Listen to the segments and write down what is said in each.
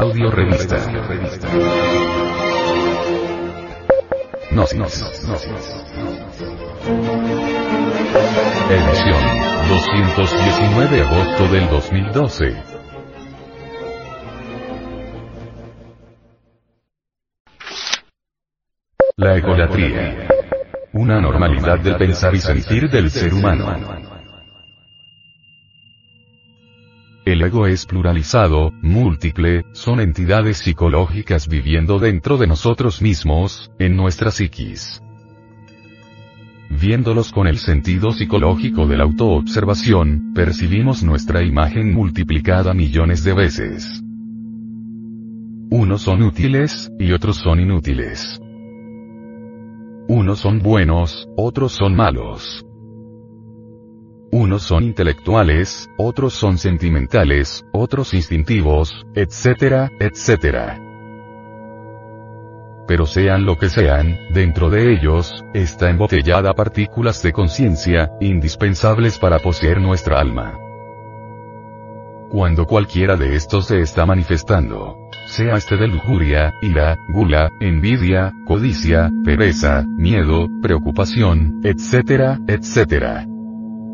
Audio Revista. Gnosis. Edición 219 de agosto del 2012. La egolatría. Una normalidad del pensar y sentir del ser humano. El ego es pluralizado, múltiple, son entidades psicológicas viviendo dentro de nosotros mismos, en nuestra psiquis. Viéndolos con el sentido psicológico de la autoobservación, percibimos nuestra imagen multiplicada millones de veces. Unos son útiles, y otros son inútiles. Unos son buenos, otros son malos. Unos son intelectuales, otros son sentimentales, otros instintivos, etcétera, etcétera. Pero sean lo que sean, dentro de ellos, está embotellada partículas de conciencia, indispensables para poseer nuestra alma. Cuando cualquiera de estos se está manifestando, sea este de lujuria, ira, gula, envidia, codicia, pereza, miedo, preocupación, etcétera, etcétera.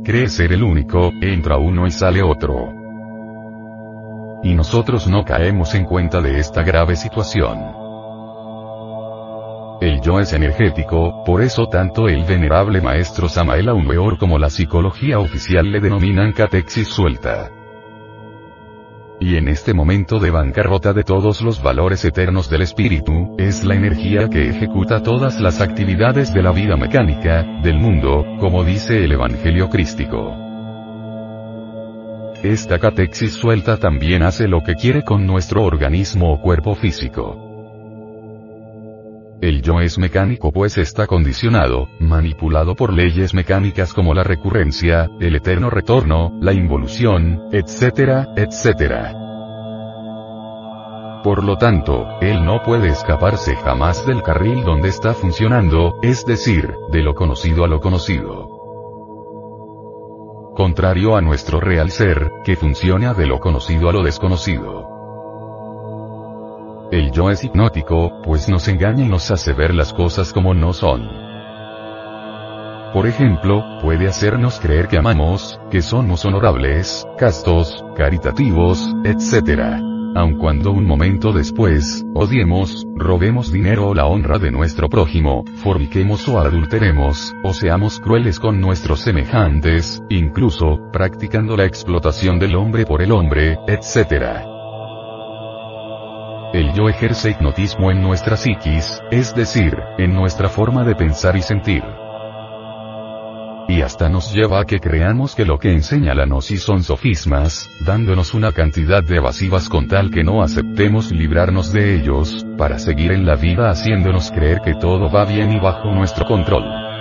Cree ser el único, entra uno y sale otro. Y nosotros no caemos en cuenta de esta grave situación. El yo es energético, por eso tanto el venerable maestro Samael Weor como la psicología oficial le denominan catexis suelta. Y en este momento de bancarrota de todos los valores eternos del espíritu, es la energía que ejecuta todas las actividades de la vida mecánica, del mundo, como dice el Evangelio crístico. Esta catexis suelta también hace lo que quiere con nuestro organismo o cuerpo físico. El yo es mecánico pues está condicionado, manipulado por leyes mecánicas como la recurrencia, el eterno retorno, la involución, etcétera, etcétera. Por lo tanto, él no puede escaparse jamás del carril donde está funcionando, es decir, de lo conocido a lo conocido. Contrario a nuestro real ser, que funciona de lo conocido a lo desconocido. El yo es hipnótico, pues nos engaña y nos hace ver las cosas como no son. Por ejemplo, puede hacernos creer que amamos, que somos honorables, castos, caritativos, etc. Aun cuando un momento después, odiemos, robemos dinero o la honra de nuestro prójimo, forniquemos o adulteremos, o seamos crueles con nuestros semejantes, incluso, practicando la explotación del hombre por el hombre, etc. El yo ejerce hipnotismo en nuestra psiquis, es decir, en nuestra forma de pensar y sentir. Y hasta nos lleva a que creamos que lo que enseña la gnosis son sofismas, dándonos una cantidad de evasivas con tal que no aceptemos librarnos de ellos, para seguir en la vida haciéndonos creer que todo va bien y bajo nuestro control.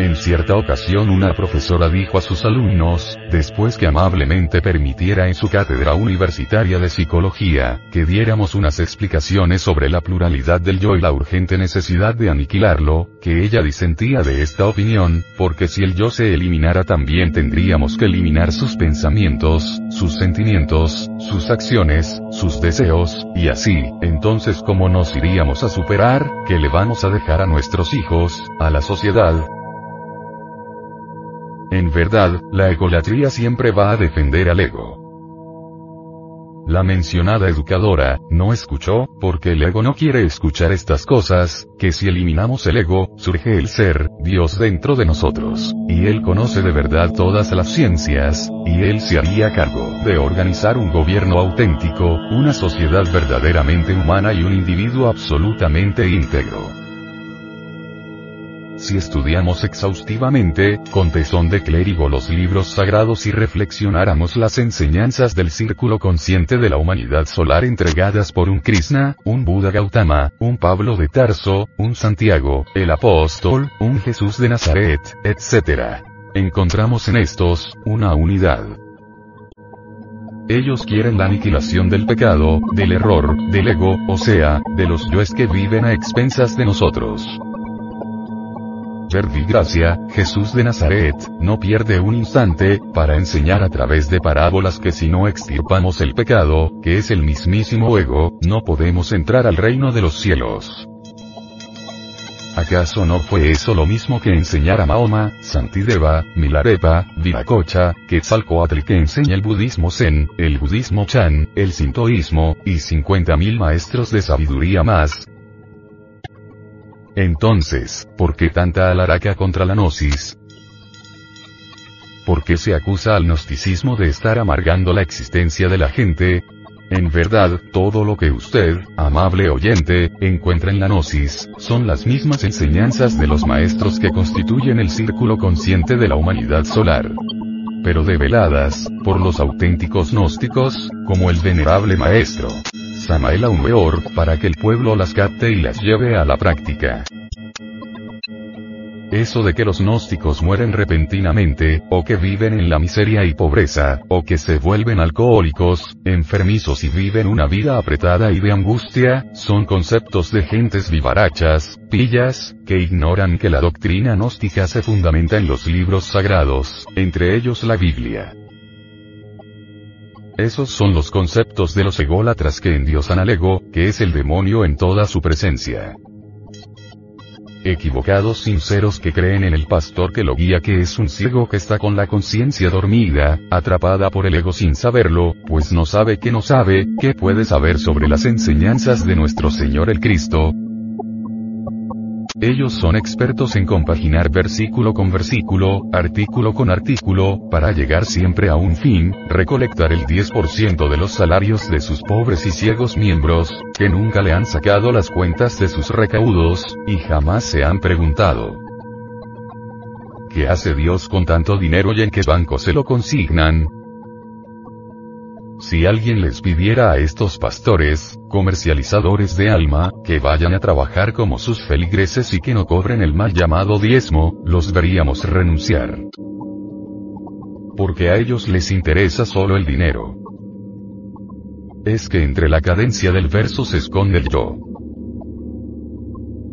En cierta ocasión una profesora dijo a sus alumnos, después que amablemente permitiera en su cátedra universitaria de psicología, que diéramos unas explicaciones sobre la pluralidad del yo y la urgente necesidad de aniquilarlo, que ella disentía de esta opinión, porque si el yo se eliminara también tendríamos que eliminar sus pensamientos, sus sentimientos, sus acciones, sus deseos, y así, entonces ¿cómo nos iríamos a superar? ¿Qué le vamos a dejar a nuestros hijos, a la sociedad, en verdad, la egolatría siempre va a defender al ego. La mencionada educadora, no escuchó, porque el ego no quiere escuchar estas cosas, que si eliminamos el ego, surge el ser, Dios dentro de nosotros, y Él conoce de verdad todas las ciencias, y Él se haría cargo de organizar un gobierno auténtico, una sociedad verdaderamente humana y un individuo absolutamente íntegro. Si estudiamos exhaustivamente, con tesón de clérigo los libros sagrados y reflexionáramos las enseñanzas del círculo consciente de la humanidad solar entregadas por un Krishna, un Buda Gautama, un Pablo de Tarso, un Santiago, el apóstol, un Jesús de Nazaret, etc. Encontramos en estos, una unidad. Ellos quieren la aniquilación del pecado, del error, del ego, o sea, de los yoes que viven a expensas de nosotros. Verbigracia, Jesús de Nazaret, no pierde un instante, para enseñar a través de parábolas que si no extirpamos el pecado, que es el mismísimo ego, no podemos entrar al reino de los cielos. ¿Acaso no fue eso lo mismo que enseñar a Mahoma, Santideva, Milarepa, Viracocha, Quetzalcoatl que enseña el budismo Zen, el budismo Chan, el sintoísmo, y 50.000 maestros de sabiduría más? Entonces, ¿por qué tanta alaraca contra la gnosis? ¿Por qué se acusa al gnosticismo de estar amargando la existencia de la gente? En verdad, todo lo que usted, amable oyente, encuentra en la Gnosis, son las mismas enseñanzas de los maestros que constituyen el círculo consciente de la humanidad solar. Pero develadas, por los auténticos gnósticos, como el venerable maestro. Samael Aumeor, para que el pueblo las capte y las lleve a la práctica. Eso de que los gnósticos mueren repentinamente, o que viven en la miseria y pobreza, o que se vuelven alcohólicos, enfermizos y viven una vida apretada y de angustia, son conceptos de gentes vivarachas, pillas, que ignoran que la doctrina gnóstica se fundamenta en los libros sagrados, entre ellos la Biblia. Esos son los conceptos de los ególatras que endiosan al ego, que es el demonio en toda su presencia. Equivocados sinceros que creen en el pastor que lo guía que es un ciego que está con la conciencia dormida, atrapada por el ego sin saberlo, pues no sabe que no sabe, que puede saber sobre las enseñanzas de nuestro Señor el Cristo, ellos son expertos en compaginar versículo con versículo, artículo con artículo, para llegar siempre a un fin, recolectar el 10% de los salarios de sus pobres y ciegos miembros, que nunca le han sacado las cuentas de sus recaudos, y jamás se han preguntado. ¿Qué hace Dios con tanto dinero y en qué banco se lo consignan? Si alguien les pidiera a estos pastores, comercializadores de alma, que vayan a trabajar como sus feligreses y que no cobren el mal llamado diezmo, los veríamos renunciar. Porque a ellos les interesa solo el dinero. Es que entre la cadencia del verso se esconde el yo.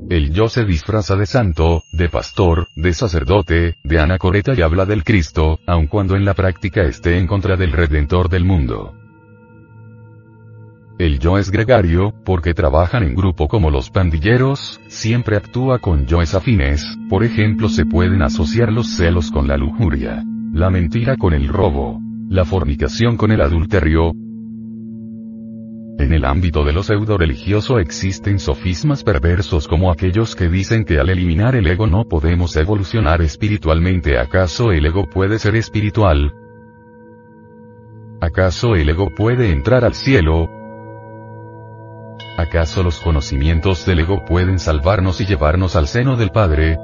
El yo se disfraza de santo, de pastor, de sacerdote, de anacoreta y habla del Cristo, aun cuando en la práctica esté en contra del Redentor del mundo. El yo es gregario, porque trabajan en grupo como los pandilleros, siempre actúa con yoes afines, por ejemplo se pueden asociar los celos con la lujuria, la mentira con el robo, la fornicación con el adulterio, en el ámbito de lo pseudo religioso existen sofismas perversos como aquellos que dicen que al eliminar el ego no podemos evolucionar espiritualmente. ¿Acaso el ego puede ser espiritual? ¿Acaso el ego puede entrar al cielo? ¿Acaso los conocimientos del ego pueden salvarnos y llevarnos al seno del Padre?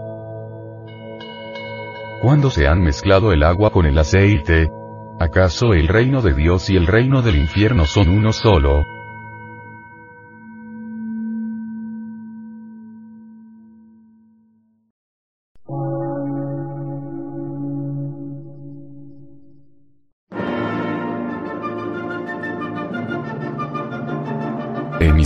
¿Cuándo se han mezclado el agua con el aceite? ¿Acaso el reino de Dios y el reino del infierno son uno solo?